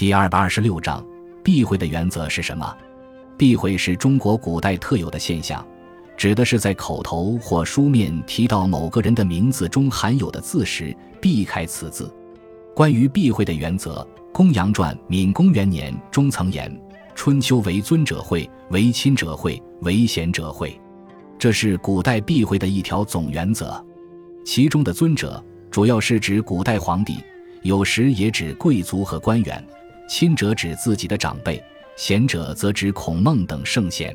第二百二十六章，避讳的原则是什么？避讳是中国古代特有的现象，指的是在口头或书面提到某个人的名字中含有的字时，避开此字。关于避讳的原则，《公羊传》闵公元年中曾言：“春秋为尊者讳，为亲者讳，为贤者讳。”这是古代避讳的一条总原则。其中的尊者，主要是指古代皇帝，有时也指贵族和官员；亲者指自己的长辈，贤者则指孔孟等圣贤。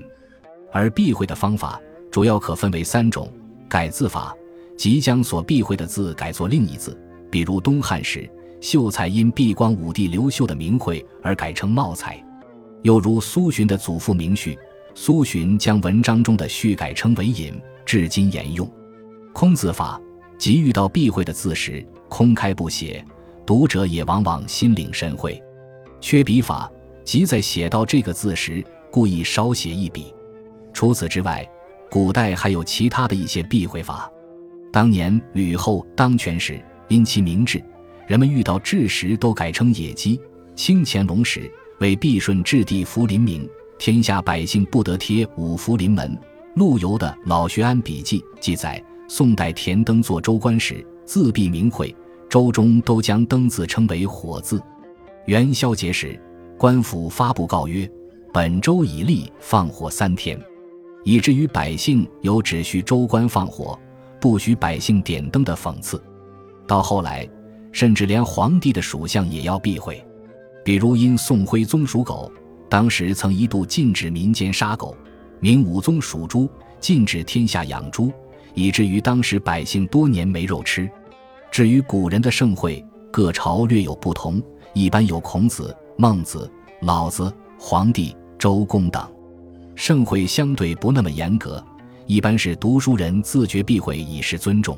而避讳的方法，主要可分为三种：改字法，即将所避讳的字改作另一字，比如东汉时。秀才因避光武帝刘秀的名讳而改成茂才，又如苏洵的祖父名序，苏洵将文章中的序改称为隐，至今沿用。空字法，即遇到避讳的字时，空开不写，读者也往往心领神会。缺笔法，即在写到这个字时，故意少写一笔。除此之外，古代还有其他的一些避讳法。当年吕后当权时，因其明智。人们遇到志时都改称野鸡。清乾隆时，为避顺置地福临名，天下百姓不得贴五福临门。陆游的《老学庵笔记》记载，宋代田登做州官时，自闭名讳，州中都将登字称为火字。元宵节时，官府发布告曰：“本州已立，放火三天。”以至于百姓有只许州官放火，不许百姓点灯的讽刺。到后来。甚至连皇帝的属相也要避讳，比如因宋徽宗属狗，当时曾一度禁止民间杀狗；明武宗属猪，禁止天下养猪，以至于当时百姓多年没肉吃。至于古人的盛会，各朝略有不同，一般有孔子、孟子、老子、皇帝、周公等。盛会相对不那么严格，一般是读书人自觉避讳以示尊重。